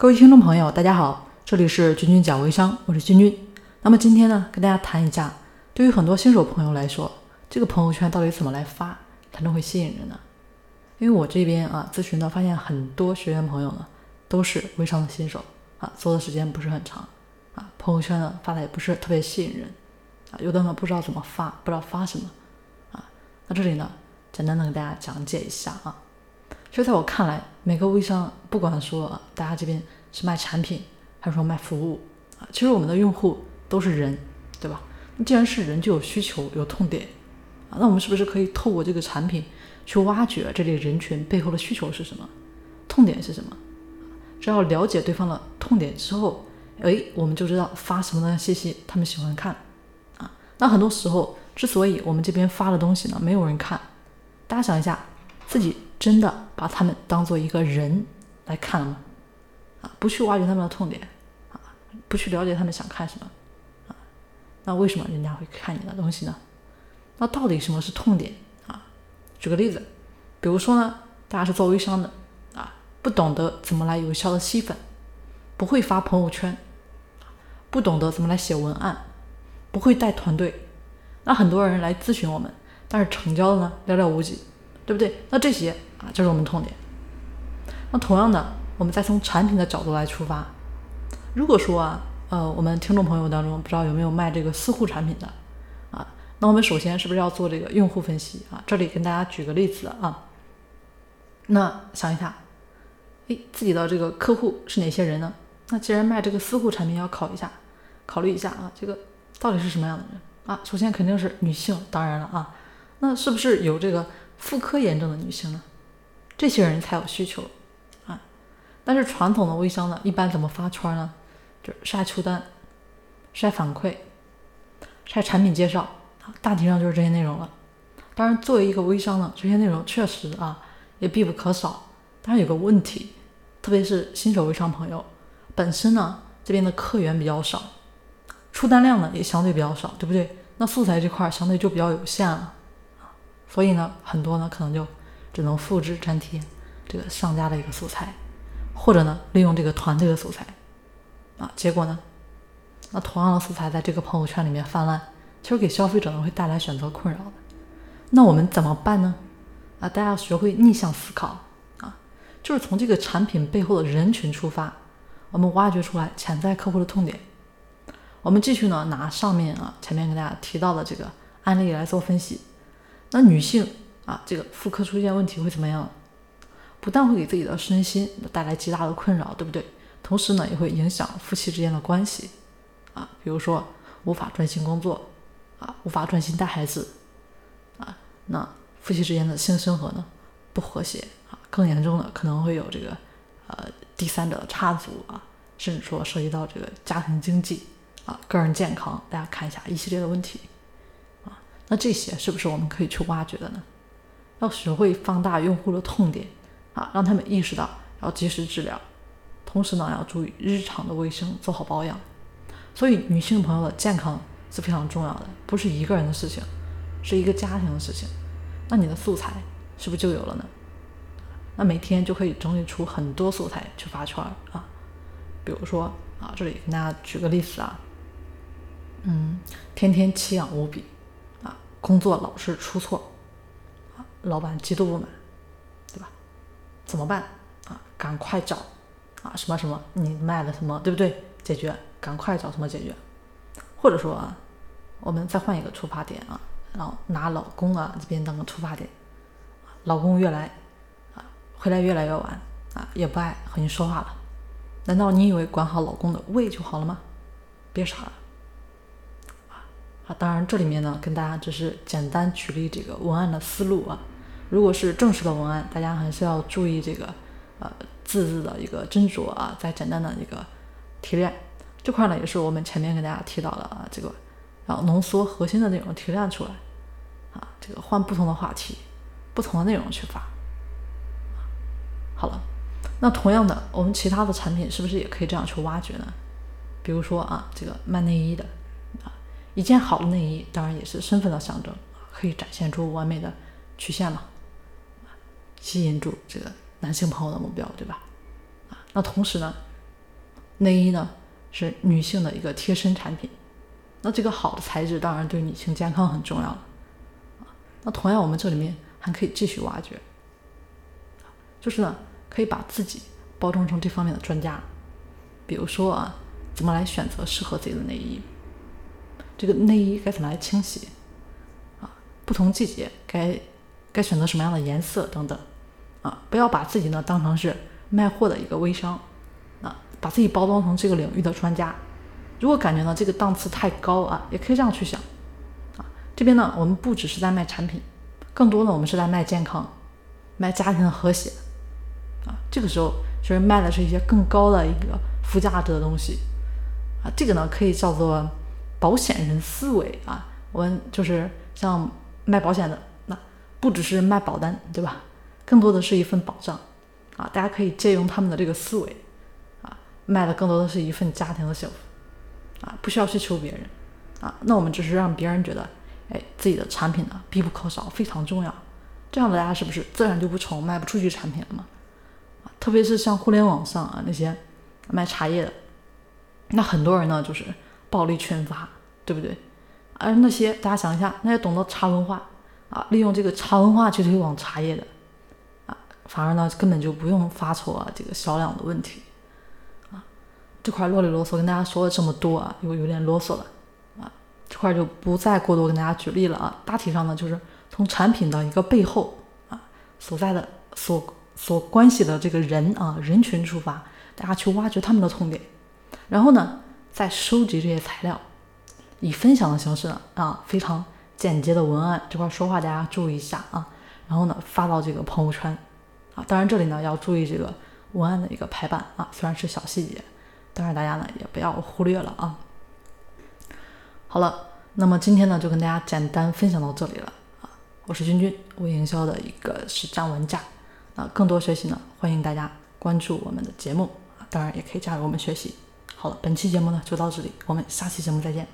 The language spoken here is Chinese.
各位听众朋友，大家好，这里是君君讲微商，我是君君。那么今天呢，跟大家谈一下，对于很多新手朋友来说，这个朋友圈到底怎么来发才能会吸引人呢？因为我这边啊咨询呢，发现很多学员朋友呢都是微商的新手啊，做的时间不是很长啊，朋友圈呢发的也不是特别吸引人啊，有的呢不知道怎么发，不知道发什么啊。那这里呢，简单的给大家讲解一下啊。就在我看来，每个微商不管说大家这边是卖产品还是说卖服务啊，其实我们的用户都是人，对吧？那既然是人，就有需求有痛点啊，那我们是不是可以透过这个产品去挖掘这类人群背后的需求是什么，痛点是什么？只要了解对方的痛点之后，哎，我们就知道发什么样的信息他们喜欢看啊。那很多时候，之所以我们这边发的东西呢没有人看，大家想一下自己。真的把他们当做一个人来看了吗？啊，不去挖掘他们的痛点，啊，不去了解他们想看什么，啊，那为什么人家会看你的东西呢？那到底什么是痛点啊？举个例子，比如说呢，大家是做微商的，啊，不懂得怎么来有效的吸粉，不会发朋友圈，不懂得怎么来写文案，不会带团队，那很多人来咨询我们，但是成交的呢寥寥无几，对不对？那这些。啊，这是我们痛点。那同样的，我们再从产品的角度来出发。如果说啊，呃，我们听众朋友当中不知道有没有卖这个私护产品的啊，那我们首先是不是要做这个用户分析啊？这里跟大家举个例子啊。那想一下，哎，自己的这个客户是哪些人呢？那既然卖这个私护产品，要考一下，考虑一下啊，这个到底是什么样的人啊？首先肯定是女性，当然了啊，那是不是有这个妇科炎症的女性呢？这些人才有需求啊，但是传统的微商呢，一般怎么发圈呢？就是晒出单、晒反馈、晒产品介绍啊，大体上就是这些内容了。当然，作为一个微商呢，这些内容确实啊也必不可少。但是有个问题，特别是新手微商朋友，本身呢这边的客源比较少，出单量呢也相对比较少，对不对？那素材这块相对就比较有限了，所以呢，很多呢可能就。只能复制粘贴这个商家的一个素材，或者呢利用这个团队的素材啊，结果呢，那同样的素材在这个朋友圈里面泛滥，其实给消费者呢会带来选择困扰的。那我们怎么办呢？啊，大家要学会逆向思考啊，就是从这个产品背后的人群出发，我们挖掘出来潜在客户的痛点。我们继续呢拿上面啊前面给大家提到的这个案例来做分析，那女性。啊，这个妇科出现问题会怎么样？不但会给自己的身心带来极大的困扰，对不对？同时呢，也会影响夫妻之间的关系。啊，比如说无法专心工作，啊，无法专心带孩子，啊，那夫妻之间的性生活呢不和谐啊，更严重的可能会有这个呃第三者的插足啊，甚至说涉及到这个家庭经济啊、个人健康，大家看一下一系列的问题。啊，那这些是不是我们可以去挖掘的呢？要学会放大用户的痛点啊，让他们意识到要及时治疗，同时呢，要注意日常的卫生，做好保养。所以，女性朋友的健康是非常重要的，不是一个人的事情，是一个家庭的事情。那你的素材是不是就有了呢？那每天就可以整理出很多素材去发圈啊。比如说啊，这里跟大家举个例子啊，嗯，天天气痒无比啊，工作老是出错。老板极度不满，对吧？怎么办啊？赶快找啊！什么什么？你卖了什么？对不对？解决，赶快找什么解决？或者说啊，我们再换一个出发点啊，然后拿老公啊这边当个出发点，老公越来啊回来越来越晚啊，也不爱和你说话了。难道你以为管好老公的胃就好了吗？别傻了。当然，这里面呢，跟大家只是简单举例这个文案的思路啊。如果是正式的文案，大家还是要注意这个呃字字的一个斟酌啊，再简单的一个提炼这块呢，也是我们前面跟大家提到的啊，这个然后浓缩核心的内容提炼出来啊，这个换不同的话题、不同的内容去发。好了，那同样的，我们其他的产品是不是也可以这样去挖掘呢？比如说啊，这个卖内衣的。一件好的内衣，当然也是身份的象征，可以展现出完美的曲线嘛，吸引住这个男性朋友的目标，对吧？啊，那同时呢，内衣呢是女性的一个贴身产品，那这个好的材质当然对女性健康很重要了。那同样，我们这里面还可以继续挖掘，就是呢，可以把自己包装成这方面的专家，比如说啊，怎么来选择适合自己的内衣，这个内衣该怎么来清洗，啊，不同季节该该选择什么样的颜色等等，啊，不要把自己呢当成是卖货的一个微商，啊，把自己包装成这个领域的专家。如果感觉呢这个档次太高啊，也可以这样去想。啊这边呢，我们不只是在卖产品，更多的我们是在卖健康，卖家庭的和谐，啊，这个时候其实卖的是一些更高的一个附加值的东西，啊，这个呢可以叫做保险人思维啊，我们就是像卖保险的，那不只是卖保单，对吧？更多的是一份保障，啊，大家可以借用他们的这个思维，啊，卖的更多的是一份家庭的幸福，啊，不需要去求别人，啊，那我们只是让别人觉得。哎，自己的产品呢必不可少，非常重要。这样的大家是不是自然就不愁卖不出去产品了嘛？啊，特别是像互联网上啊那些卖茶叶的，那很多人呢就是暴力群发，对不对？而那些大家想一下，那些懂得茶文化啊，利用这个茶文化去推广茶叶的啊，反而呢根本就不用发愁啊这个销量的问题啊。这块啰里啰嗦跟大家说了这么多啊，又有点啰嗦了啊。这块就不再过多跟大家举例了啊，大体上呢就是从产品的一个背后啊所在的所所关系的这个人啊人群出发，大家去挖掘他们的痛点，然后呢再收集这些材料，以分享的形式啊非常简洁的文案这块说话大家注意一下啊，然后呢发到这个朋友圈啊，当然这里呢要注意这个文案的一个排版啊，虽然是小细节，但是大家呢也不要忽略了啊。好了，那么今天呢就跟大家简单分享到这里了啊！我是君君，微营销的一个实战玩家啊。更多学习呢，欢迎大家关注我们的节目啊，当然也可以加入我们学习。好了，本期节目呢就到这里，我们下期节目再见。